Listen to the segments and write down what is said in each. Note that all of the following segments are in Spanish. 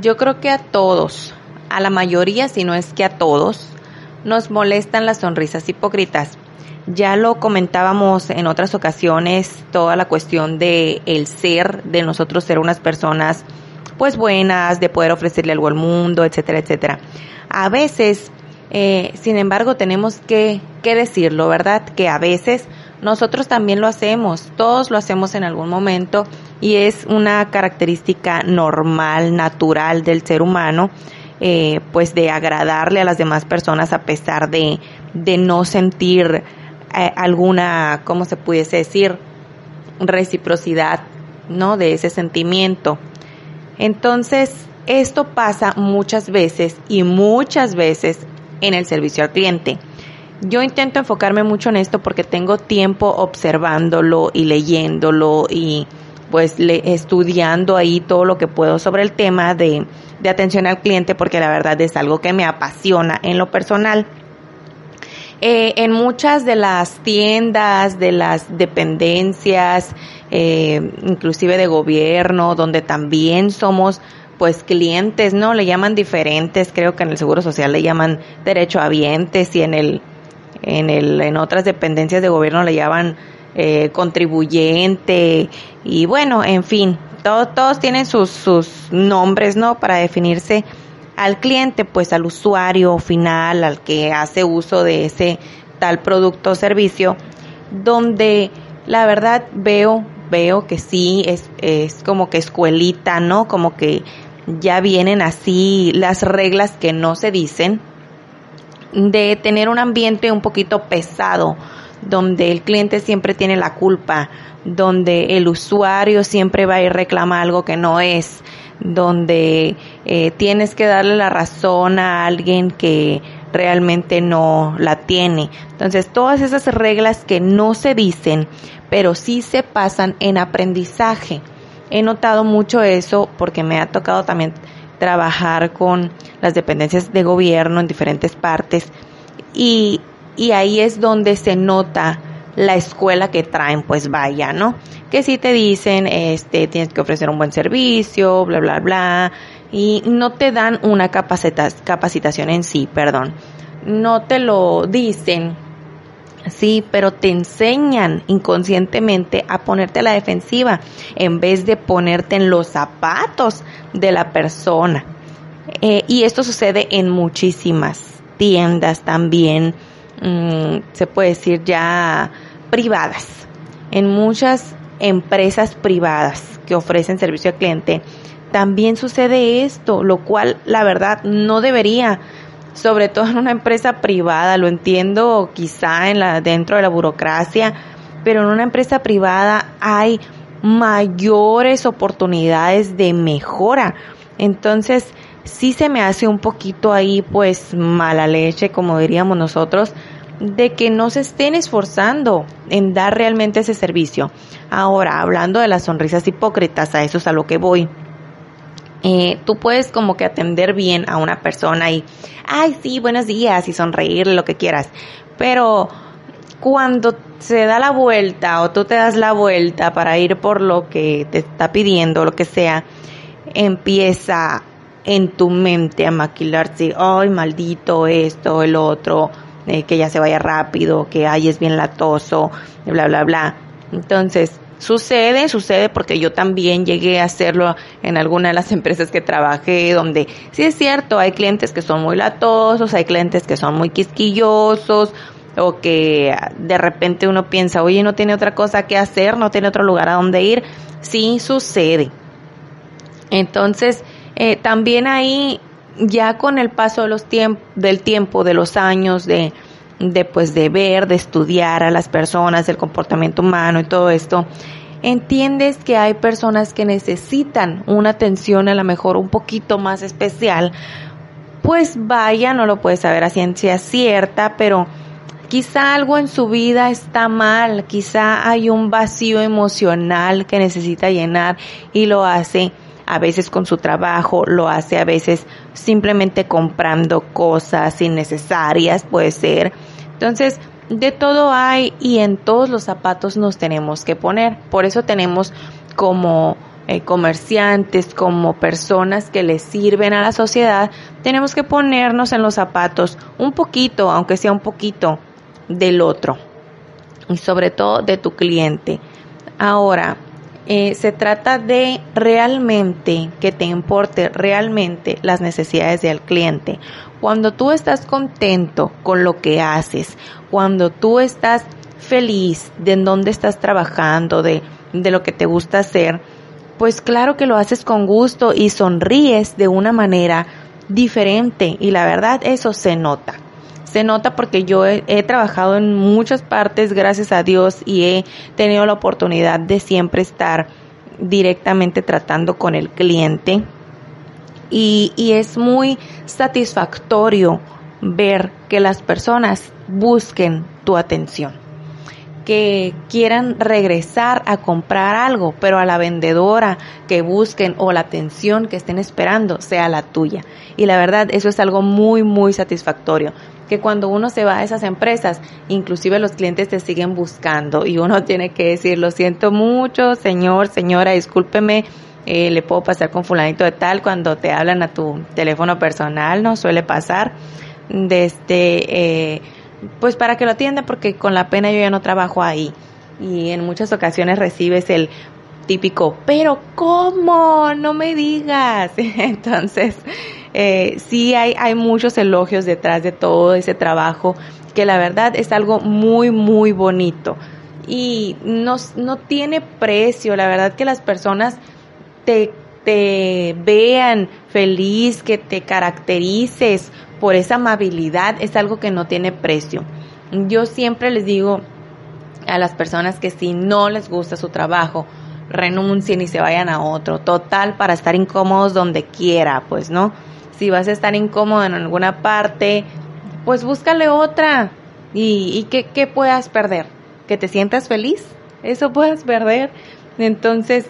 Yo creo que a todos, a la mayoría, si no es que a todos, nos molestan las sonrisas hipócritas. Ya lo comentábamos en otras ocasiones, toda la cuestión de el ser, de nosotros ser unas personas pues buenas, de poder ofrecerle algo al mundo, etcétera, etcétera. A veces, eh, sin embargo, tenemos que, que decirlo, ¿verdad? Que a veces nosotros también lo hacemos, todos lo hacemos en algún momento y es una característica normal, natural del ser humano, eh, pues de agradarle a las demás personas a pesar de, de no sentir eh, alguna, ¿cómo se pudiese decir? reciprocidad, ¿no? De ese sentimiento. Entonces, esto pasa muchas veces y muchas veces en el servicio al cliente. Yo intento enfocarme mucho en esto porque tengo tiempo observándolo y leyéndolo y pues le, estudiando ahí todo lo que puedo sobre el tema de, de atención al cliente porque la verdad es algo que me apasiona en lo personal. Eh, en muchas de las tiendas, de las dependencias, eh, inclusive de gobierno, donde también somos pues clientes, ¿no? Le llaman diferentes, creo que en el Seguro Social le llaman derecho derechohabientes y en el en, el, en otras dependencias de gobierno le llaman eh, contribuyente y bueno, en fin, todos, todos tienen sus, sus nombres, ¿no? Para definirse al cliente, pues al usuario final, al que hace uso de ese tal producto o servicio, donde la verdad veo, veo que sí, es, es como que escuelita, ¿no? Como que ya vienen así las reglas que no se dicen, de tener un ambiente un poquito pesado, donde el cliente siempre tiene la culpa, donde el usuario siempre va ir reclama algo que no es, donde eh, tienes que darle la razón a alguien que realmente no la tiene. Entonces, todas esas reglas que no se dicen, pero sí se pasan en aprendizaje. He notado mucho eso porque me ha tocado también trabajar con las dependencias de gobierno en diferentes partes y, y ahí es donde se nota la escuela que traen, pues vaya, ¿no? Que si te dicen, este, tienes que ofrecer un buen servicio, bla, bla, bla, y no te dan una capacitación en sí, perdón. No te lo dicen, sí, pero te enseñan inconscientemente a ponerte a la defensiva en vez de ponerte en los zapatos de la persona. Eh, y esto sucede en muchísimas tiendas también, mm, se puede decir ya privadas, en muchas empresas privadas que ofrecen servicio al cliente, también sucede esto, lo cual la verdad no debería, sobre todo en una empresa privada, lo entiendo quizá en la dentro de la burocracia, pero en una empresa privada hay mayores oportunidades de mejora. Entonces, sí se me hace un poquito ahí pues mala leche, como diríamos nosotros, de que no se estén esforzando en dar realmente ese servicio. Ahora, hablando de las sonrisas hipócritas, a eso es a lo que voy. Eh, tú puedes como que atender bien a una persona y, ay, sí, buenos días y sonreírle lo que quieras. Pero cuando se da la vuelta o tú te das la vuelta para ir por lo que te está pidiendo, lo que sea, empieza en tu mente a maquilarse, ay, maldito esto, el otro, eh, que ya se vaya rápido, que ay es bien latoso, bla, bla, bla. Entonces, sucede, sucede porque yo también llegué a hacerlo en alguna de las empresas que trabajé, donde sí es cierto, hay clientes que son muy latosos, hay clientes que son muy quisquillosos, o que de repente uno piensa, oye, no tiene otra cosa que hacer, no tiene otro lugar a donde ir. Sí sucede. Entonces, eh, también ahí ya con el paso de los del tiempo, de los años, de, de pues de ver, de estudiar a las personas, el comportamiento humano y todo esto, entiendes que hay personas que necesitan una atención a lo mejor un poquito más especial, pues vaya, no lo puedes saber a ciencia cierta, pero quizá algo en su vida está mal, quizá hay un vacío emocional que necesita llenar y lo hace a veces con su trabajo, lo hace a veces simplemente comprando cosas innecesarias, puede ser. Entonces, de todo hay y en todos los zapatos nos tenemos que poner. Por eso tenemos como eh, comerciantes, como personas que le sirven a la sociedad, tenemos que ponernos en los zapatos un poquito, aunque sea un poquito, del otro y sobre todo de tu cliente. Ahora, eh, se trata de realmente que te importe realmente las necesidades del cliente. Cuando tú estás contento con lo que haces, cuando tú estás feliz de en dónde estás trabajando, de, de lo que te gusta hacer, pues claro que lo haces con gusto y sonríes de una manera diferente y la verdad eso se nota. Se nota porque yo he, trabajado en muchas partes, gracias a Dios, y he tenido la oportunidad de siempre estar directamente tratando con el cliente. Y, es muy satisfactorio ver que las personas busquen tu atención que quieran regresar a comprar algo, pero a la vendedora que busquen o la atención que estén esperando sea la tuya. Y la verdad, eso es algo muy, muy satisfactorio que cuando uno se va a esas empresas, inclusive los clientes te siguen buscando y uno tiene que decir, lo siento mucho, señor, señora, discúlpeme, eh, le puedo pasar con fulanito de tal cuando te hablan a tu teléfono personal, no suele pasar, de este, eh, pues para que lo atienda porque con la pena yo ya no trabajo ahí y en muchas ocasiones recibes el típico, pero ¿cómo? No me digas. Entonces, eh, sí hay, hay muchos elogios detrás de todo ese trabajo, que la verdad es algo muy, muy bonito. Y no, no tiene precio, la verdad que las personas te, te vean feliz, que te caracterices por esa amabilidad, es algo que no tiene precio. Yo siempre les digo a las personas que si no les gusta su trabajo, renuncien y se vayan a otro. Total, para estar incómodos donde quiera, pues, ¿no? Si vas a estar incómodo en alguna parte, pues búscale otra. ¿Y, y qué, qué puedas perder? ¿Que te sientas feliz? Eso puedes perder. Entonces,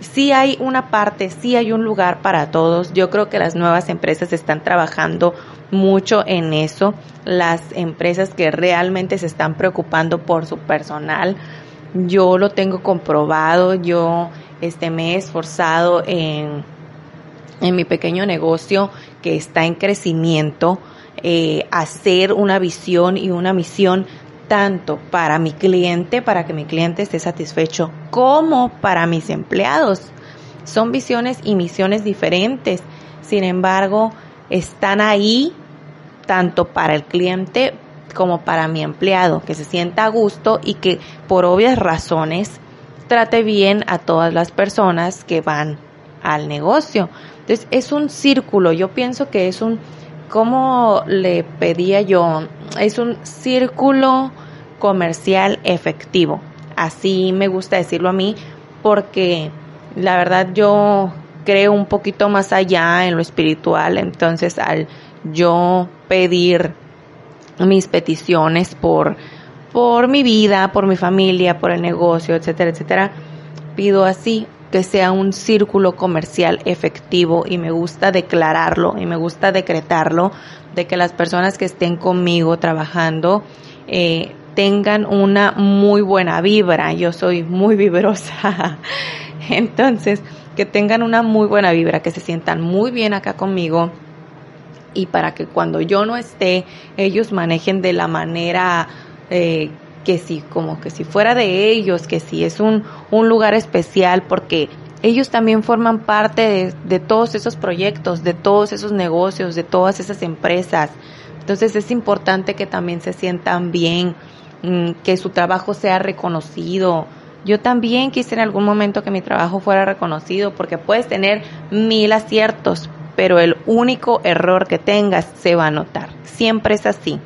sí hay una parte, sí hay un lugar para todos. Yo creo que las nuevas empresas están trabajando mucho en eso. Las empresas que realmente se están preocupando por su personal. Yo lo tengo comprobado. Yo este, me he esforzado en en mi pequeño negocio que está en crecimiento, eh, hacer una visión y una misión tanto para mi cliente, para que mi cliente esté satisfecho, como para mis empleados. Son visiones y misiones diferentes. Sin embargo, están ahí tanto para el cliente como para mi empleado, que se sienta a gusto y que por obvias razones trate bien a todas las personas que van al negocio. Entonces es un círculo, yo pienso que es un, como le pedía yo, es un círculo comercial efectivo. Así me gusta decirlo a mí porque la verdad yo creo un poquito más allá en lo espiritual, entonces al yo pedir mis peticiones por por mi vida, por mi familia, por el negocio, etcétera, etcétera, pido así que sea un círculo comercial efectivo y me gusta declararlo y me gusta decretarlo de que las personas que estén conmigo trabajando eh, tengan una muy buena vibra. Yo soy muy vibrosa. Entonces, que tengan una muy buena vibra, que se sientan muy bien acá conmigo y para que cuando yo no esté, ellos manejen de la manera eh, que si como que si fuera de ellos, que si es un, un lugar especial porque ellos también forman parte de, de, todos esos proyectos, de todos esos negocios, de todas esas empresas. Entonces es importante que también se sientan bien, mm, que su trabajo sea reconocido. Yo también quise en algún momento que mi trabajo fuera reconocido porque puedes tener mil aciertos, pero el único error que tengas se va a notar. Siempre es así.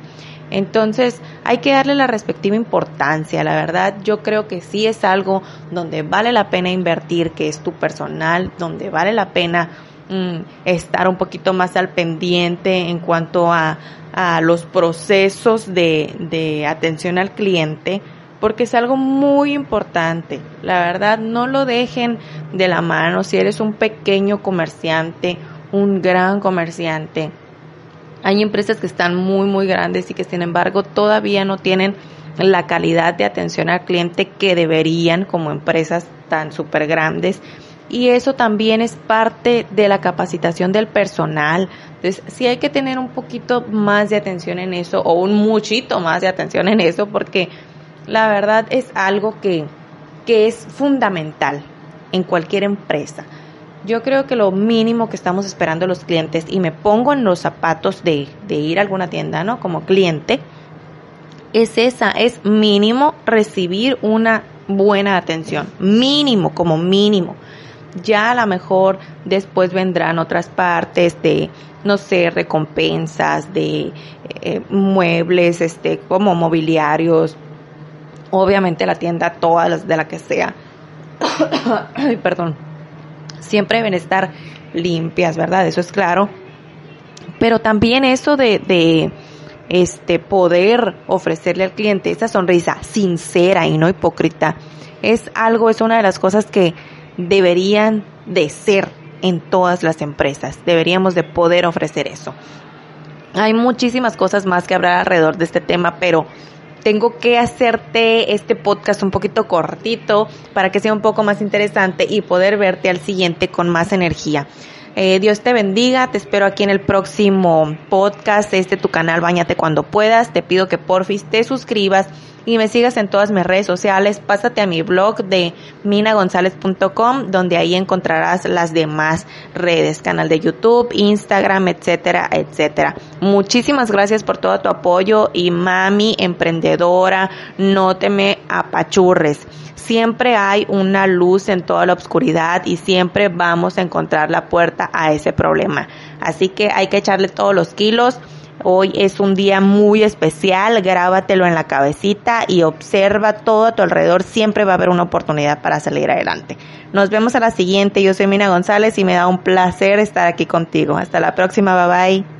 Entonces hay que darle la respectiva importancia. La verdad yo creo que sí es algo donde vale la pena invertir, que es tu personal, donde vale la pena mm, estar un poquito más al pendiente en cuanto a, a los procesos de, de atención al cliente, porque es algo muy importante. La verdad no lo dejen de la mano si eres un pequeño comerciante, un gran comerciante hay empresas que están muy, muy grandes y que sin embargo todavía no tienen la calidad de atención al cliente que deberían como empresas tan súper grandes. y eso también es parte de la capacitación del personal. Entonces, sí hay que tener un poquito más de atención en eso o un muchito más de atención en eso porque la verdad es algo que, que es fundamental en cualquier empresa. Yo creo que lo mínimo que estamos esperando los clientes, y me pongo en los zapatos de, de ir a alguna tienda, ¿no? Como cliente, es esa, es mínimo recibir una buena atención, mínimo, como mínimo. Ya a lo mejor después vendrán otras partes de, no sé, recompensas, de eh, muebles, este, como mobiliarios, obviamente la tienda, todas las de la que sea. Ay, perdón siempre deben estar limpias, ¿verdad? Eso es claro. Pero también eso de, este poder ofrecerle al cliente esa sonrisa sincera y no hipócrita es algo, es una de las cosas que deberían de ser en todas las empresas. Deberíamos de poder ofrecer eso. Hay muchísimas cosas más que hablar alrededor de este tema, pero tengo que hacerte este podcast un poquito cortito para que sea un poco más interesante y poder verte al siguiente con más energía. Eh, Dios te bendiga, te espero aquí en el próximo podcast, este tu canal, bañate cuando puedas, te pido que porfis te suscribas y me sigas en todas mis redes sociales. Pásate a mi blog de minagonzalez.com donde ahí encontrarás las demás redes, canal de YouTube, Instagram, etcétera, etcétera. Muchísimas gracias por todo tu apoyo y mami emprendedora, no te me apachurres. Siempre hay una luz en toda la oscuridad y siempre vamos a encontrar la puerta a ese problema. Así que hay que echarle todos los kilos Hoy es un día muy especial, grábatelo en la cabecita y observa todo a tu alrededor, siempre va a haber una oportunidad para salir adelante. Nos vemos a la siguiente, yo soy Mina González y me da un placer estar aquí contigo. Hasta la próxima, bye bye.